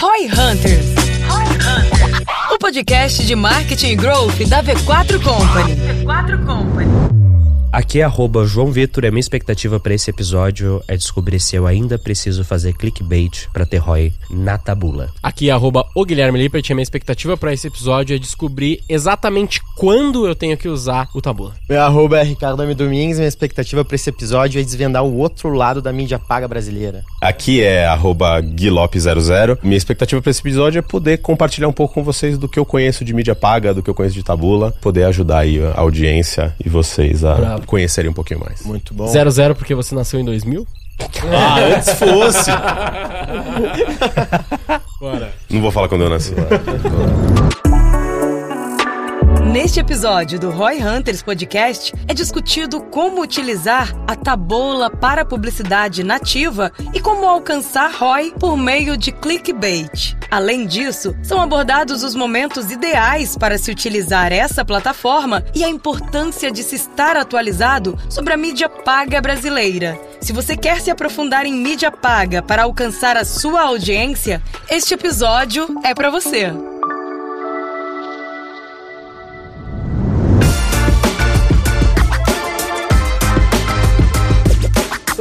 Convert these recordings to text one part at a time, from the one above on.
Roy Hunters. O podcast de marketing e growth da V4 Company. V4 Company. Aqui é arroba João Vitor e a minha expectativa para esse episódio é descobrir se eu ainda preciso fazer clickbait para ter ROI na tabula. Aqui é arroba o Guilherme Lippert e a minha expectativa para esse episódio é descobrir exatamente quando eu tenho que usar o tabula. Meu arroba é Ricardo M. Domingues e minha expectativa para esse episódio é desvendar o outro lado da mídia paga brasileira. Aqui é arroba guilop00. Minha expectativa para esse episódio é poder compartilhar um pouco com vocês do que eu conheço de mídia paga, do que eu conheço de tabula, poder ajudar aí a audiência e vocês a Bravo. Conhecerem um pouquinho mais. Muito bom. 00 porque você nasceu em 2000? Ah, antes fosse! Bora. Não vou falar quando eu nasci. Neste episódio do Roy Hunters Podcast é discutido como utilizar a tabola para publicidade nativa e como alcançar ROI por meio de clickbait. Além disso, são abordados os momentos ideais para se utilizar essa plataforma e a importância de se estar atualizado sobre a mídia paga brasileira. Se você quer se aprofundar em mídia paga para alcançar a sua audiência, este episódio é para você.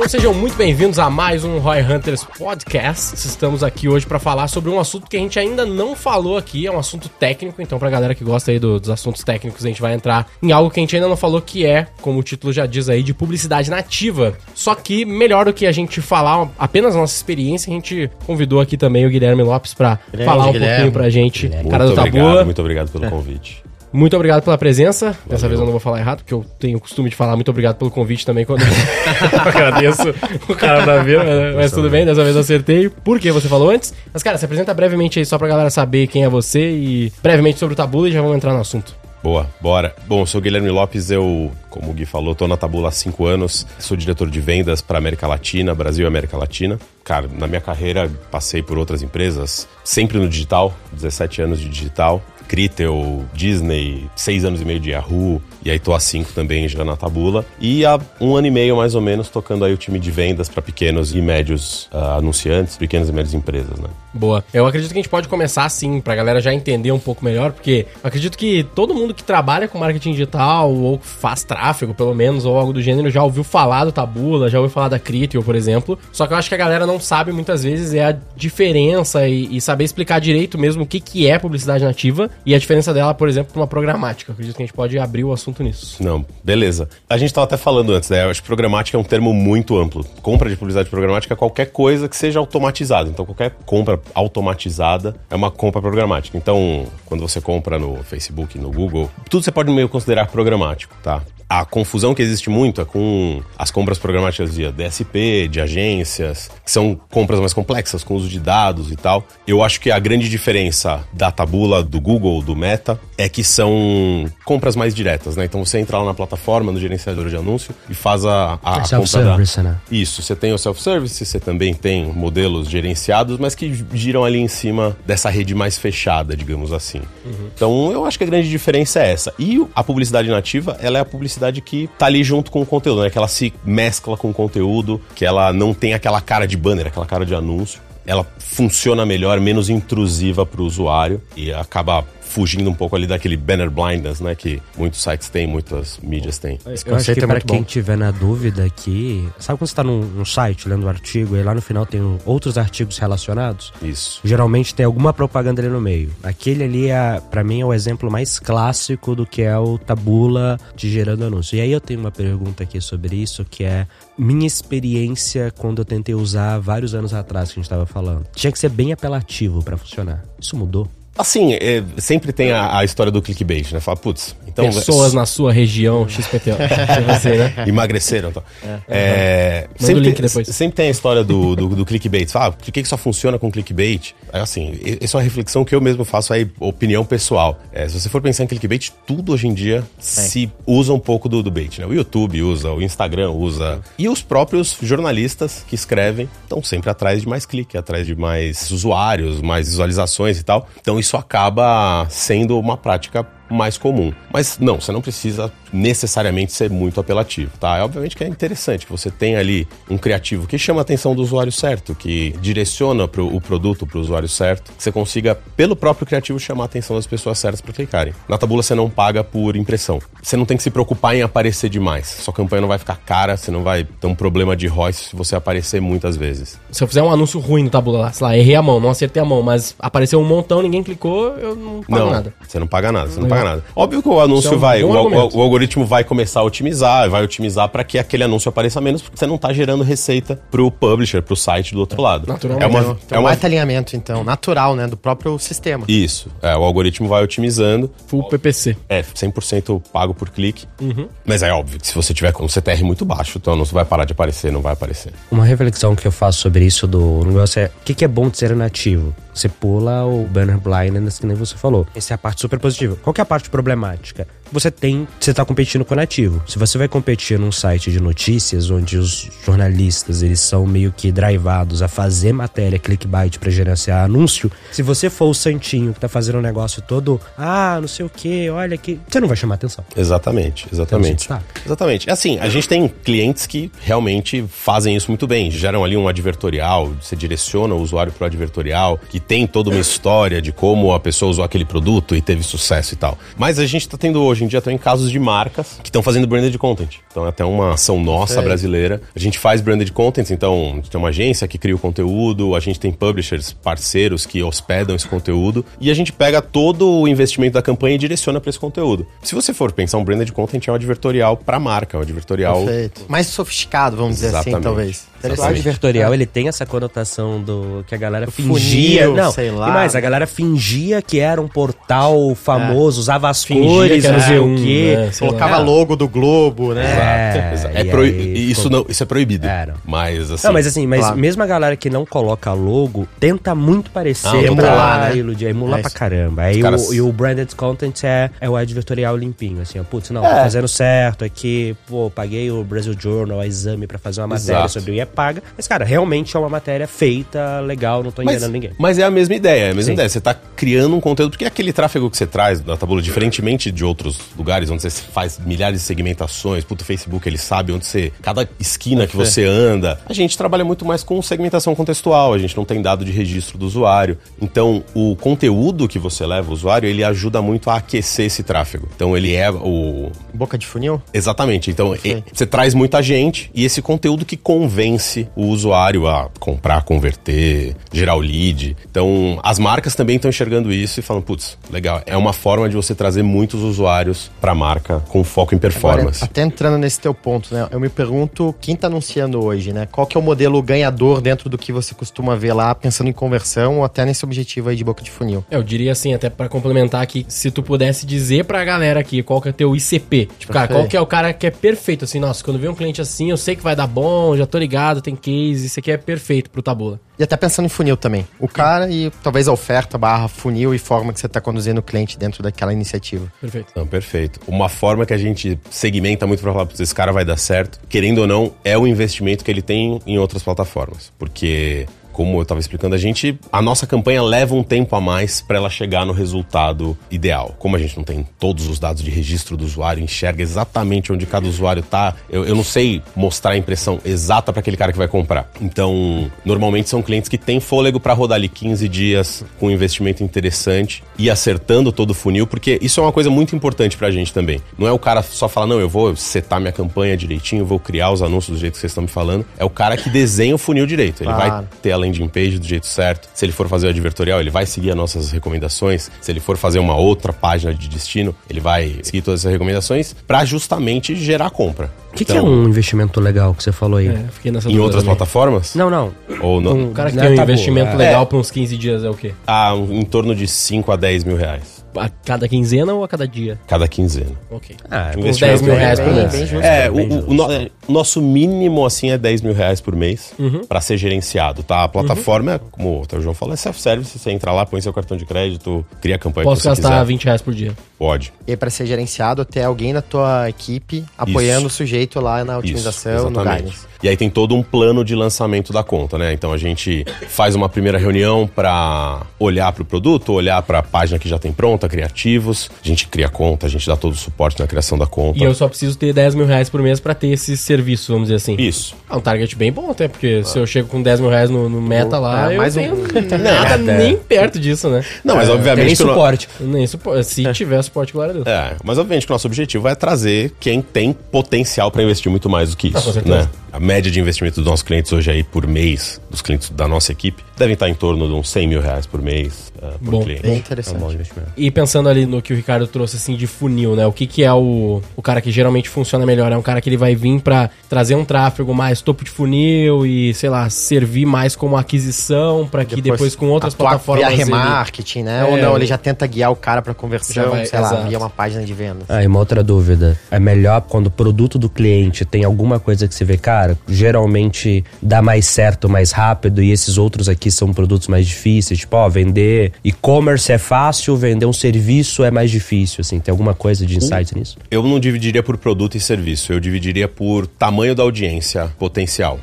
Sejam muito bem-vindos a mais um Roy Hunters Podcast. Estamos aqui hoje para falar sobre um assunto que a gente ainda não falou aqui, é um assunto técnico, então pra galera que gosta aí do- dos assuntos técnicos, a gente vai entrar em algo que a gente ainda não falou que é, como o título já diz aí, de publicidade nativa. Só que melhor do que a gente falar apenas a nossa experiência, a gente convidou aqui também o Guilherme Lopes pra Grande falar um Guilherme. pouquinho pra gente, Muito cara do obrigado, Tabula. muito obrigado pelo convite. Muito obrigado pela presença. Dessa vez eu não vou falar errado, porque eu tenho o costume de falar muito obrigado pelo convite também quando eu agradeço o cara pra vir, mas, mas tudo bem, dessa vez eu acertei. Por que você falou antes? Mas, cara, se apresenta brevemente aí só pra galera saber quem é você e brevemente sobre o Tabula e já vamos entrar no assunto. Boa, bora. Bom, eu sou o Guilherme Lopes, eu, como o Gui falou, tô na Tabula há cinco anos, sou diretor de vendas para América Latina, Brasil e América Latina. Cara, na minha carreira passei por outras empresas, sempre no digital, 17 anos de digital. Critel, Disney, seis anos e meio de Yahoo, e aí tô há cinco também já na Tabula. E há um ano e meio, mais ou menos, tocando aí o time de vendas para pequenos e médios ah, anunciantes, pequenas e médias empresas, né? Boa. Eu acredito que a gente pode começar assim, pra galera já entender um pouco melhor, porque acredito que todo mundo que trabalha com marketing digital, ou faz tráfego, pelo menos, ou algo do gênero, já ouviu falar do Tabula, já ouviu falar da Criteo, por exemplo. Só que eu acho que a galera não sabe muitas vezes é a diferença e, e saber explicar direito mesmo o que, que é publicidade nativa e a diferença dela, por exemplo, pra uma programática. Acredito que a gente pode abrir o assunto nisso. Não, beleza. A gente tava até falando antes, né? Eu acho que programática é um termo muito amplo. Compra de publicidade programática é qualquer coisa que seja automatizada. Então, qualquer compra automatizada é uma compra programática. Então, quando você compra no Facebook, no Google, tudo você pode meio considerar programático, tá? A confusão que existe muito é com as compras programáticas via DSP, de agências, que são compras mais complexas, com uso de dados e tal. Eu acho que a grande diferença da tabula, do Google, do Meta, é que são compras mais diretas, né? Então você entra lá na plataforma, no gerenciador de anúncio e faz a, a, a compra da... Né? Isso, você tem o self-service, você também tem modelos gerenciados, mas que giram ali em cima dessa rede mais fechada, digamos assim. Então, eu acho que a grande diferença é essa. E a publicidade nativa, ela é a publicidade que tá ali junto com o conteúdo, né? Que ela se mescla com o conteúdo, que ela não tem aquela cara de banner, aquela cara de anúncio. Ela funciona melhor, menos intrusiva para o usuário e acaba fugindo um pouco ali daquele banner blindness, né? Que muitos sites têm, muitas mídias têm. Eu acho conceito que é pra muito quem bom. tiver na dúvida aqui, sabe quando você tá num, num site lendo um artigo e lá no final tem um- outros artigos relacionados? Isso. Geralmente tem alguma propaganda ali no meio. Aquele ali, é, para mim, é o exemplo mais clássico do que é o tabula de gerando anúncio. E aí eu tenho uma pergunta aqui sobre isso, que é minha experiência quando eu tentei usar vários anos atrás, que a gente tava falando. Tinha que ser bem apelativo pra funcionar. Isso mudou? Assim, é, sempre tem a, a história do clickbait, né? Fala, putz, então... Pessoas na sua região, XPTO. Você, né? Emagreceram. Então. É, Manda sempre, o link depois. sempre tem a história do, do, do clickbait. Fala, por que, que só funciona com clickbait? É assim, e- isso é uma reflexão que eu mesmo faço aí, opinião pessoal. É, se você for pensar em clickbait, tudo hoje em dia se usa um pouco do, do bait, né? O YouTube usa, o Instagram usa. E os próprios jornalistas que escrevem estão sempre atrás de mais clique, atrás de mais usuários, mais visualizações e tal. Então isso acaba sendo uma prática mais comum. Mas não, você não precisa necessariamente ser muito apelativo, tá? É obviamente que é interessante que você tenha ali um criativo que chama a atenção do usuário certo, que direciona pro, o produto para o usuário certo, que você consiga, pelo próprio criativo, chamar a atenção das pessoas certas para clicarem. Na Tabula você não paga por impressão. Você não tem que se preocupar em aparecer demais. Sua campanha não vai ficar cara, você não vai ter um problema de ROI se você aparecer muitas vezes. Se eu fizer um anúncio ruim no Tabula lá, sei lá, errei a mão, não acertei a mão, mas apareceu um montão, ninguém clicou, eu não pago não, nada. Você não paga nada, você não paga nada. Óbvio que o anúncio é um vai, o, o- o algoritmo vai começar a otimizar, vai otimizar para que aquele anúncio apareça menos, porque você não tá gerando receita pro publisher, pro site do outro lado. Naturalmente. É uma, Tem é um uma baita alinhamento, então, natural, né? Do próprio sistema. Isso, é, o algoritmo vai otimizando. Full PPC. É, 100% pago por clique. Uhum. Mas é óbvio que se você tiver com um CTR muito baixo, então o anúncio vai parar de aparecer, não vai aparecer. Uma reflexão que eu faço sobre isso do negócio é o que, que é bom de ser nativo? Você pula o banner blindness, que nem você falou. Essa é a parte super positiva. Qual que é a parte problemática? Você tem. Você tá competindo com o nativo. Se você vai competir num site de notícias, onde os jornalistas eles são meio que drivados a fazer matéria clickbait pra gerenciar anúncio, se você for o santinho que tá fazendo um negócio todo, ah, não sei o que, olha que. Você não vai chamar atenção. Exatamente, Então, exatamente. Exatamente. Assim, a gente tem clientes que realmente fazem isso muito bem. Geram ali um advertorial, você direciona o usuário pro advertorial, que tem toda uma história de como a pessoa usou aquele produto e teve sucesso e tal. Mas a gente tá tendo hoje em dia também casos de marcas que estão fazendo branded content. Então é até uma ação nossa brasileira. A gente faz branded content, então a gente tem uma agência que cria o conteúdo, a gente tem publishers, parceiros que hospedam esse conteúdo e a gente pega todo o investimento da campanha e direciona para esse conteúdo. Se você for pensar um branded content é um advertorial para marca, um advertorial Perfeito. Mais sofisticado, vamos dizer assim, Exatamente. talvez. O Exatamente. advertorial, ele tem essa conotação do que a galera Funil, fingia. não, sei lá. E mais, a galera fingia que era um portal famoso, usava as Fingia cores, não sei o Z1, quê. né? Colocava lá. logo do Globo, né? É, Exato. É e proi- aí isso, não, isso é proibido. Era. Mas assim. Não, mas assim, mas Claro. mesmo a galera que não coloca logo, tenta muito parecer Ah, pra emular, né? iludir, emular É pra caramba. Aí caras- o, e o branded content é, é o advertorial limpinho, assim, ó, putz, não, É. tô fazendo certo aqui, pô, paguei o Brasil Journal, a exame pra fazer uma matéria Exato. sobre o e é paga. Mas, cara, realmente é uma matéria feita, legal, não tô Mas, enganando ninguém. mas é a mesma ideia, é a mesma Sim. ideia. Você tá criando um conteúdo, porque aquele tráfego que você traz da tabula, diferentemente de outros lugares onde você faz milhares de segmentações, puto, o Facebook ele sabe onde você. Cada esquina que você anda. A gente trabalha muito mais com segmentação contextual, a gente não tem dado de registro do usuário. Então, o conteúdo que você leva ao usuário, ele ajuda muito a aquecer esse tráfego. Então, ele é o, Boca de funil? Exatamente. Então, e- você traz muita gente e esse conteúdo que convence o usuário a comprar, converter, gerar o lead. Então, as marcas também estão enxergando isso e falando, putz, legal. É uma forma de você trazer muitos usuários para a marca com foco em performance. Agora, até entrando nesse teu ponto, né? Eu me pergunto quem tá anunciando hoje, né? Qual que é o modelo ganhador dentro do que você costuma ver lá, pensando em conversão ou até nesse objetivo aí de boca de funil? Eu diria assim, até pra complementar aqui, se tu pudesse dizer pra galera aqui qual que é teu ICP. Tipo, cara, qual que é o cara que é perfeito, assim, nossa, quando vem um cliente assim, eu sei que vai dar bom, já tô ligado, tem case, isso aqui é perfeito pro Tabula. E até pensando em funil também. O cara e talvez a oferta barra funil e forma que você tá conduzindo o cliente dentro daquela iniciativa. Perfeito. Não, perfeito. Uma forma que a gente segmenta muito para falar, "Putz, esse cara vai dar certo, querendo ou não, é o investimento que ele tem em outras plataformas. Porque, como eu estava explicando, a gente, a nossa campanha leva um tempo a mais para ela chegar no resultado ideal. Como a gente não tem todos os dados de registro do usuário, enxerga exatamente onde cada usuário tá, eu, eu não sei mostrar a impressão exata para aquele cara que vai comprar. Então, normalmente são clientes que têm fôlego para rodar ali 15 dias com um investimento interessante e acertando todo o funil, porque isso é uma coisa muito importante pra gente também. Não é o cara só falar, não, eu vou setar minha campanha direitinho, vou criar os anúncios do jeito que vocês estão me falando. É o cara que desenha o funil direito. Ele Claro. vai ter a landing page do jeito certo. Se ele for fazer o advertorial, ele vai seguir as nossas recomendações. Se ele for fazer uma outra página de destino, ele vai seguir todas essas recomendações pra justamente gerar compra. O que, que é um investimento legal que você falou aí? É, fiquei nessa Em outras também. plataformas? Não, não. Ou não? Um- O cara que Não, tem um tá bom, investimento é. legal pra uns 15 dias é o quê? Ah, um- em torno de 5 a 10 mil reais. A cada quinzena ou a cada dia? Cada quinzena. Ok. Ah, Uns investimento 10 mil bem- reais por bem- mês. bem justo. É, o, bem o- justo. o é, Nosso mínimo, assim, é 10 mil reais por mês Uhum. pra ser gerenciado, tá? A plataforma, é, como o João falou, é self-service. Você entra lá, põe seu cartão de crédito, cria a campanha Posso que você gastar quiser. 20 reais por dia. Pode. E pra ser gerenciado, ter alguém na tua equipe apoiando o sujeito lá na otimização, no guidance. E aí tem todo um plano de lançamento da conta, né? Então a gente faz uma primeira reunião pra olhar pro produto, olhar pra página que já tem pronta, criativos. A gente cria a conta, a gente dá todo o suporte na criação da conta. E eu só preciso ter 10 mil reais por mês pra ter esse serviço, vamos dizer assim. Isso. É um target bem bom até, porque se eu chego com 10 mil reais no, no meta lá, É, eu mais tenho um- nada nem perto disso, né? Não, mas Tem obviamente. no- suporte. Nem supo- Se tiver suporte, glória a Deus. É, mas obviamente que o nosso objetivo é trazer quem tem potencial pra investir muito mais do que Ah, com isso, certeza. né? A média de investimento dos nossos clientes hoje aí por mês, dos clientes da nossa equipe, devem estar em torno de uns 100 mil reais por mês uh, por Bom, cliente. Bem É um interessante. bom investimento. E pensando ali no que o Ricardo trouxe, assim, de funil, né? O que que é o, o cara que geralmente funciona melhor? É um cara que ele vai vir trazer um tráfego mais topo de funil e, sei lá, servir mais como aquisição pra que depois, com outras plataformas... Via ele- remarketing, né? É, Ou não, ele já tenta guiar o cara pra Já conversão, vai- sei lá, exato. via uma página de venda. Ah, e uma outra dúvida. É melhor quando o produto do cliente tem alguma coisa que você vê, cara, geralmente dá mais certo mais rápido e esses outros aqui são produtos mais difíceis. Tipo, ó, vender e-commerce é fácil, vender um serviço é mais difícil, assim. Tem alguma coisa de insight nisso? Eu não dividiria por produto e serviço, eu dividiria por tamanho da audiência potencial.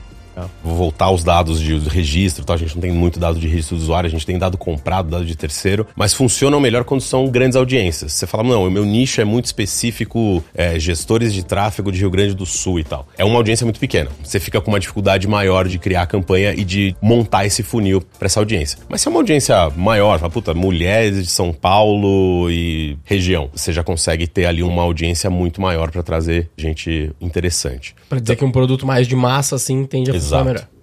Vou voltar aos dados de registro, tá? a gente não tem muito dado de registro do usuário, a gente tem dado comprado, dado de terceiro, mas funcionam melhor quando são grandes audiências. Você fala, não, o meu nicho é muito específico, é, gestores de tráfego de Rio Grande do Sul e tal. É uma audiência muito pequena. Você fica com uma dificuldade maior de criar a campanha e de montar esse funil para essa audiência. Mas se é uma audiência maior, fala, puta, mulheres de São Paulo e região, você já consegue ter ali uma audiência muito maior para trazer gente interessante. Pra dizer que um produto mais de massa, assim, tende a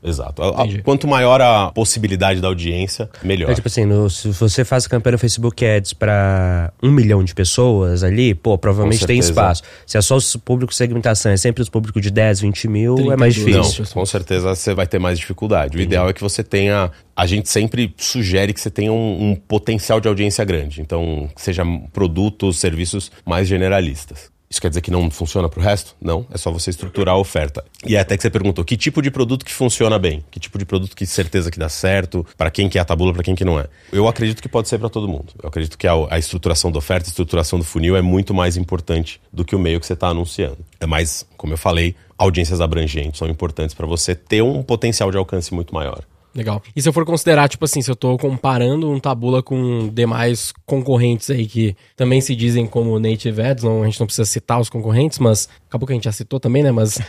Exato. A- a- Entendi. quanto maior a possibilidade da audiência, melhor. É tipo assim, no- se você faz campanha no Facebook Ads pra um milhão de pessoas ali, pô, provavelmente tem espaço. Se é só o público segmentação, é sempre os públicos de 10, 20 mil, é mais 32. difícil. Não, com certeza você vai ter mais dificuldade. O ideal é que você tenha. A gente sempre sugere que você tenha um, um potencial de audiência grande. Então, que seja produtos, serviços mais generalistas. Isso quer dizer que não funciona pro resto? Não, é só você estruturar a oferta. E é até que você perguntou, que tipo de produto que funciona bem? Que tipo de produto que certeza que dá certo? Para quem que é a tabula, para quem que não é? Eu acredito que pode ser para todo mundo. Eu acredito que a, a estruturação da oferta, a estruturação do funil é muito mais importante do que o meio que você está anunciando. É mais, como eu falei, audiências abrangentes são importantes para você ter um potencial de alcance muito maior. Legal. E se eu for considerar, tipo assim, se eu tô comparando um Tabula com demais concorrentes aí que também se dizem como native ads, não, a gente não precisa citar os concorrentes, mas acabou que a gente já citou também, né? Mas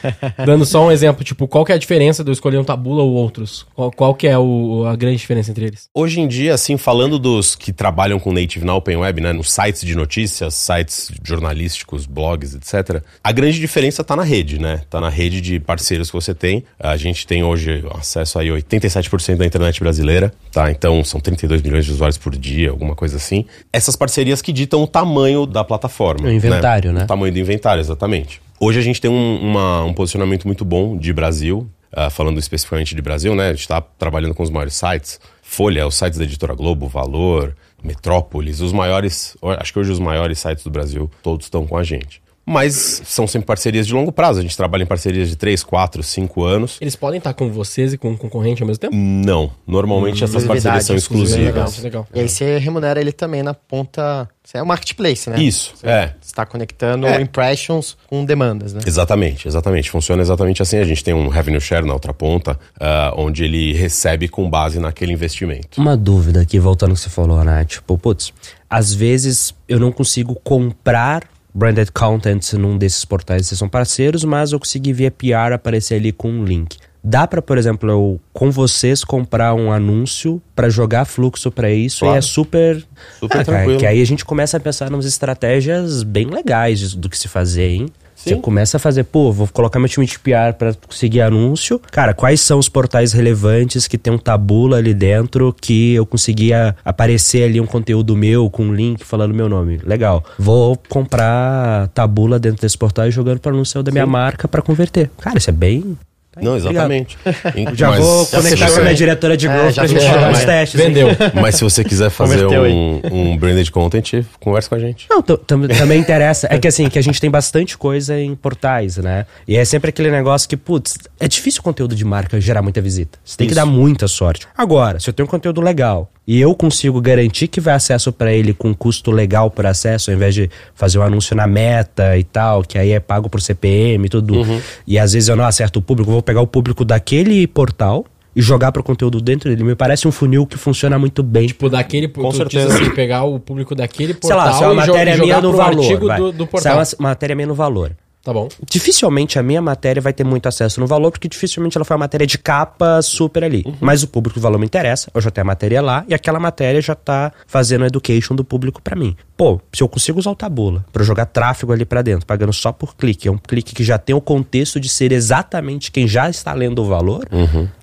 dando só um exemplo, tipo, qual que é a diferença de eu escolher um Tabula ou outros? Qual, qual que é o- a grande diferença entre eles? Hoje em dia, assim, falando dos que trabalham com native na Open Web, né, nos sites de notícias, sites jornalísticos, blogs, etc., a grande diferença está na rede, né? Tá na rede de parceiros que você tem. A gente tem hoje acesso aí a 87% da internet brasileira, tá? Então são 32 milhões de usuários por dia, alguma coisa assim. Essas parcerias que ditam o tamanho da plataforma. O inventário, né? O tamanho do inventário, exatamente. Hoje a gente tem um, uma- um posicionamento muito bom de Brasil, ah, falando especificamente de Brasil, né? A gente está trabalhando com os maiores sites. Folha, os sites da Editora Globo, Valor, Metrópolis, os maiores, acho que hoje os maiores sites do Brasil, todos estão com a gente. Mas são sempre parcerias de longo prazo. A gente trabalha em parcerias de 3, 4, 5 anos. Eles podem estar com vocês e com o concorrente ao mesmo tempo? Não. Normalmente essas parcerias são exclusivas. Legal, legal. E aí você remunera ele também na ponta. Você é o marketplace, né? Isso, é. Você está conectando É. impressions com demandas, né? Exatamente, exatamente. Funciona exatamente assim. A gente tem um revenue share na outra ponta, ah, onde ele recebe com base naquele investimento. Uma dúvida aqui, voltando ao que você falou, né? Tipo, putz, às vezes eu não consigo comprar branded content num desses portais que são parceiros, mas eu consegui via PR aparecer ali com um link. Dá pra, por exemplo, eu com vocês comprar um anúncio pra jogar fluxo pra isso Claro. e é super Super Ah, cara, tranquilo. que aí a gente começa a pensar nas estratégias bem legais do que se fazer, hein? Você começa a fazer, pô, vou colocar meu time de PR pra conseguir anúncio. Cara, quais são os portais relevantes que tem um tabula ali dentro que eu conseguia aparecer ali um conteúdo meu com um link falando meu nome? Legal. Vou comprar tabula dentro desse portal e jogando para anúncio da minha marca pra converter. Cara, isso é bem Tá Não, obrigado. exatamente. Já Mas vou se conectar você- com a minha diretora de É, growth já pra gente rodar mas uns testes. Vendeu. Mas se você quiser fazer um, um branded content, conversa com a gente. Não, tam- tam- também interessa. É que assim, que a gente tem bastante coisa em portais, né? E é sempre aquele negócio que, putz, é difícil o conteúdo de marca gerar muita visita. Você tem que Isso. dar muita sorte. Agora, se eu tenho um conteúdo legal e eu consigo garantir que vai acesso pra ele com custo legal por acesso, ao invés de fazer um anúncio na meta e tal, que aí é pago por CPM e tudo. E às vezes eu não acerto o público, eu vou pegar o público daquele portal e jogar pro conteúdo dentro dele. Me parece um funil que funciona muito bem. Tipo, daquele. Com tu certeza. diz assim, pegar o público daquele Sei portal lá, se é uma jo- matéria minha no valor. vai. do, do Se é portal. uma matéria minha no valor. Tá bom. Dificilmente a minha matéria vai ter muito acesso no valor, porque dificilmente ela foi uma matéria de capa super ali. Mas o público do valor me interessa, eu já tenho a matéria lá, e aquela matéria já tá fazendo a education do público pra mim. Pô, se eu consigo usar o Tabula pra jogar tráfego ali pra dentro, pagando só por clique, é um clique que já tem o contexto de ser exatamente quem já está lendo o valor,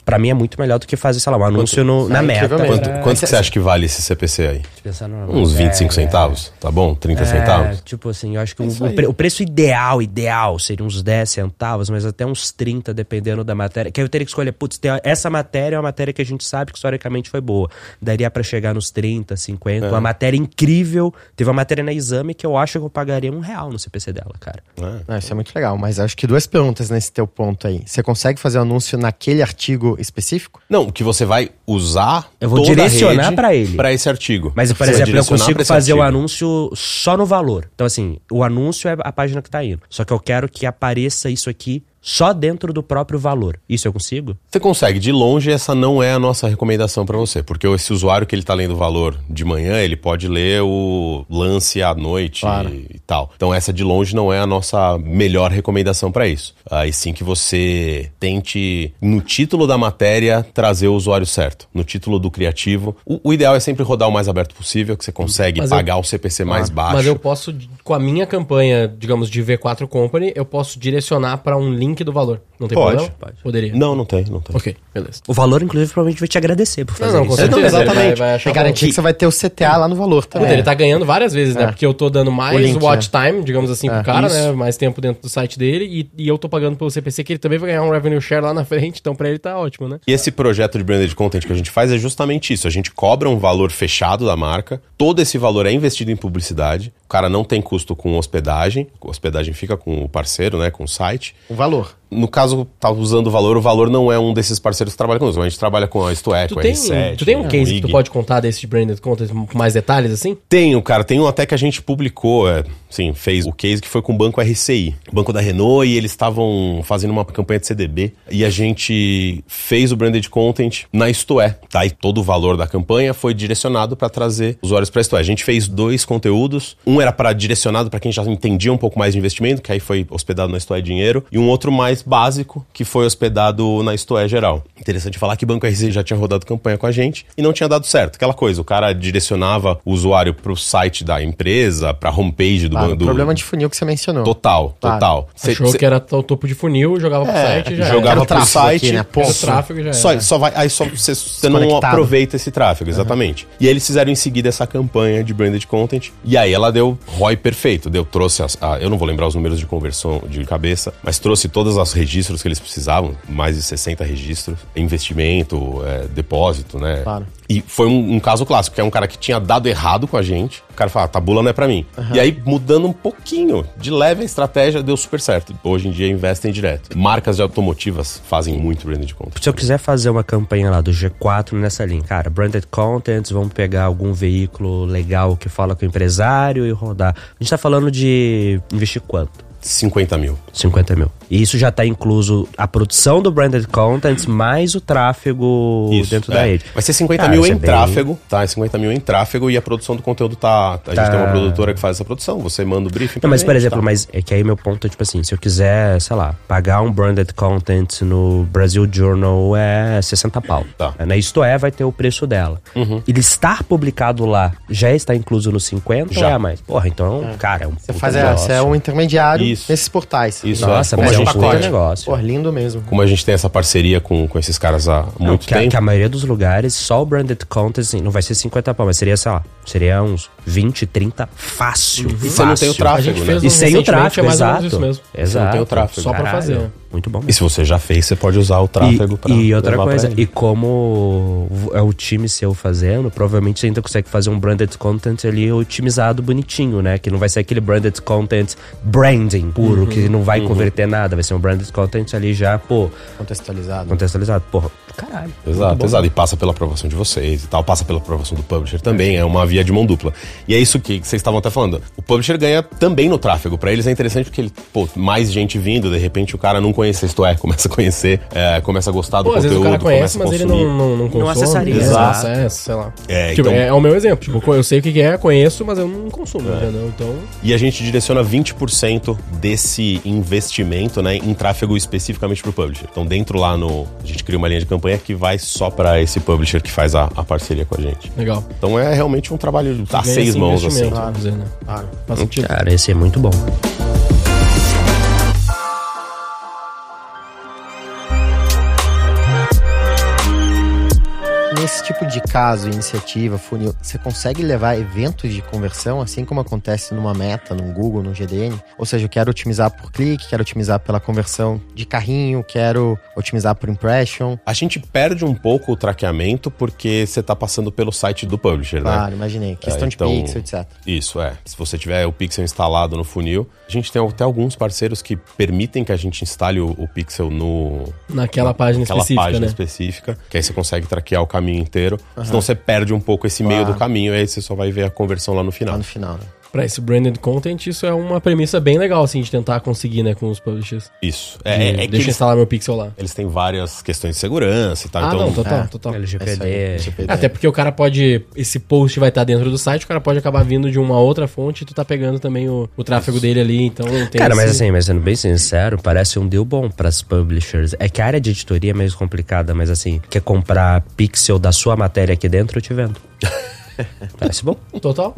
pra mim é muito melhor do que fazer, sei lá, um anúncio no- na é meta. Quanto, quanto que você acha que vale esse CPC aí? Pensando no- Uns 25 É, centavos? Tá bom? 30 É, centavos? tipo assim, eu acho que o, o pre- o preço ideal, ideal, seria uns 10 centavos, mas até uns 30, dependendo da matéria. Que aí eu teria que escolher, putz, essa matéria é uma matéria que a gente sabe que historicamente foi boa. Daria pra chegar nos 30, 50. É. Uma matéria incrível. Teve uma matéria na exame que eu acho que eu pagaria um real no CPC dela, cara. É. Isso é muito legal, mas acho que duas perguntas nesse teu ponto aí. Você consegue fazer o anúncio naquele artigo específico? Não, que você vai usar. Eu vou direcionar pra ele. Pra esse artigo. Mas, por Você exemplo, eu consigo fazer o anúncio só no valor. Então, assim, o anúncio é a página que tá indo. Só que eu quero que apareça isso aqui só dentro do próprio valor. Isso eu consigo? Você consegue. De longe, essa não é a nossa recomendação pra você. Porque esse usuário que ele tá lendo o valor de manhã, ele pode ler o lance à noite Claro. e tal. Então, essa de longe não é a nossa melhor recomendação pra isso. Aí sim que você tente, no título da matéria, trazer o usuário certo. No título do criativo. O, o ideal é sempre rodar o mais aberto possível, que você consegue Mas eu- pagar o CPC mais baixo. Mas eu posso, com a minha campanha, digamos, de V4 Company, eu posso direcionar pra um link do valor. Não tem Pode. problema? Pode. Poderia. Não, não tem, não tem. Ok, beleza. O valor, inclusive, provavelmente vai te agradecer por fazer não, com isso. certeza. Não, exatamente. Vai- vai achar Tem garantia que você vai ter o CTA lá no valor Puta, também. ele tá ganhando várias vezes, né? É. Porque eu tô dando mais O link, watch time, digamos assim, pro É, cara, isso. né? Mais tempo dentro do site dele. E, e eu tô pagando pelo CPC, que ele também vai ganhar um revenue share lá na frente. Então pra ele tá ótimo, né? E esse projeto de branded content que a gente faz é justamente isso. A gente cobra um valor fechado da marca, todo esse valor é investido em publicidade, o cara não tem custo com hospedagem, a hospedagem fica com o parceiro, né, com o site. O valor. No caso, tá usando o valor, o valor não é um desses parceiros que trabalha conosco. A gente trabalha com a Isto É, Tu com a tem, R7. tu tem um a case que tu pode contar desse de branded content com mais detalhes, assim? Tenho, cara. Tem um até que a gente publicou, é, sim, fez o case que foi com o Banco RCI, Banco da Renault, e eles estavam fazendo uma campanha de CDB. E a gente fez o branded content na Isto É, tá? E todo o valor da campanha foi direcionado para trazer usuários para Isto É. A gente fez dois conteúdos. Um era para direcionado para quem já entendia um pouco mais de investimento, que aí foi hospedado na Isto É Dinheiro, e um outro mais básico, que foi hospedado na Isto É Geral. Interessante falar que o Banco RCI já tinha rodado campanha com a gente e não tinha dado certo. Aquela coisa, o cara direcionava o usuário pro site da empresa, pra homepage do Ah, banco. o problema de funil que você mencionou. Total, Claro. total. Cê- Achou cê- que era o topo de funil, jogava pro é, site e já jogava pro site, aqui, né? Tráfego já só, era. só vai, aí só você não aproveita esse tráfego, exatamente. E aí eles fizeram em seguida essa campanha de branded content. E aí ela deu ROI perfeito. Deu, trouxe as, a- eu não vou lembrar os números de conversão de cabeça, mas trouxe todos os registros que eles precisavam, mais de 60 registros, investimento, é, depósito, né? Claro. E foi um, um caso clássico, que é um cara que tinha dado errado com a gente. O cara fala, ah, tabula não é pra mim. E aí, mudando um pouquinho, de leve a estratégia, deu super certo. Hoje em dia investem direto. Marcas de automotivas fazem muito branded content. Se eu quiser fazer uma campanha lá do G4 nessa linha, cara, branded contents, vamos pegar algum veículo legal que fala com o empresário e rodar. A gente tá falando de investir quanto? 50 mil. 50 mil. E isso já tá incluso a produção do branded contents mais o tráfego Isso, dentro é. da rede. Vai ser 50 Cara, mil em é bem- tráfego, tá? É 50 mil em tráfego e a produção do conteúdo tá. A gente Tá. tem uma produtora que faz essa produção, você manda o briefing. Não, pra mas por gente, exemplo, tá? mas é que aí meu ponto é tipo assim, se eu quiser, sei lá, pagar um branded content no Brasil Journal é 60 pau. Tá. Na Isto É vai ter o preço dela. Ele estar publicado lá já está incluso no 50 Já. ou é mais? Porra, então, cara, é um Você faz é, você é um intermediário Isso. nesses portais. Isso, Nossa, é. Como mas a é um gente tem- negócio. Pô, lindo mesmo. Como a gente tem essa parceria com, com esses caras há Não, muito que, a- tempo. que a maioria dos lugares, só o branded content, assim, não vai ser 50 pau, mas seria, sei lá, seria uns 20, 30 fácil. E você não tem o A tráfego, gente né? fez E um sem o tráfego, é mais ou menos exato. isso mesmo. Exato. tem o tráfego. Só pra Caralho. fazer. Muito bom. E se você já fez, você pode usar o tráfego pra E, outra coisa, e como é o time seu fazendo, provavelmente você ainda consegue fazer um branded content ali otimizado, bonitinho, né? Que não vai ser aquele branded content branding puro, que não vai converter nada. Vai ser um branded content ali já, pô, Contextualizado. contextualizado. Porra, caralho. Exato, exato. E passa pela aprovação de vocês e tal, passa pela aprovação do publisher também, é uma via de mão dupla. E é isso que vocês estavam até falando. O publisher ganha também no tráfego. Pra eles é interessante porque, ele, pô, mais gente vindo, de repente o cara não conhece, isto é, começa a conhecer, é, começa a gostar do Pô, às vezes conteúdo, o cara conhece, começa a mas ele consumir. não, não, não consome. acessaria. Não Exato. acessa, sei lá. É, Tipo, então- é, é o meu exemplo. Tipo, eu sei o que é, conheço, mas eu não consumo, entendeu? Então, E a gente direciona 20% desse investimento né, em tráfego especificamente pro publisher. Então, dentro lá no. A gente cria uma linha de campanha que vai só para esse publisher que faz a, a parceria com a gente. legal. Então é realmente um trabalho a Ganha seis mãos, assim. dizer, né? Claro. Faz sentido. Cara, esse é muito bom. Nesse tipo de caso, iniciativa, funil, você consegue levar eventos de conversão, assim como acontece numa meta, num Google, no GDN? Ou seja, eu quero otimizar por clique, quero otimizar pela conversão de carrinho, quero otimizar por impression. A gente perde um pouco o traqueamento porque você tá passando pelo site do publisher, né? Claro, imaginei. Questão É, de então- pixel, etc. Isso, é. Se você tiver o Pixel instalado no funil, a gente tem até alguns parceiros que permitem que a gente instale o, o Pixel no, Naquela página naquela específica, página né? específica, que aí você consegue traquear o caminho inteiro. Senão você perde um pouco esse meio Claro. do caminho, e aí você só vai ver a conversão lá no Lá final. no final, né? Pra esse branded content, isso é uma premissa bem legal, assim, de tentar conseguir, né, com os publishers. Isso. De, É, é- é que deixa eu eles, instalar meu pixel lá. eles têm várias questões de segurança e tal. ah, então, não, total, é. total. É isso LGPD. aí, LGPD. Até porque o cara pode. Esse post vai estar dentro do site, o cara pode acabar vindo de uma outra fonte e tu tá pegando também o, o tráfego dele ali, então tem Cara, mas esse- assim, mas sendo bem sincero, parece um deal bom pras publishers. É que a área de editoria é meio complicada, mas assim, quer comprar pixel da sua matéria aqui dentro, eu te vendo. parece bom. Total.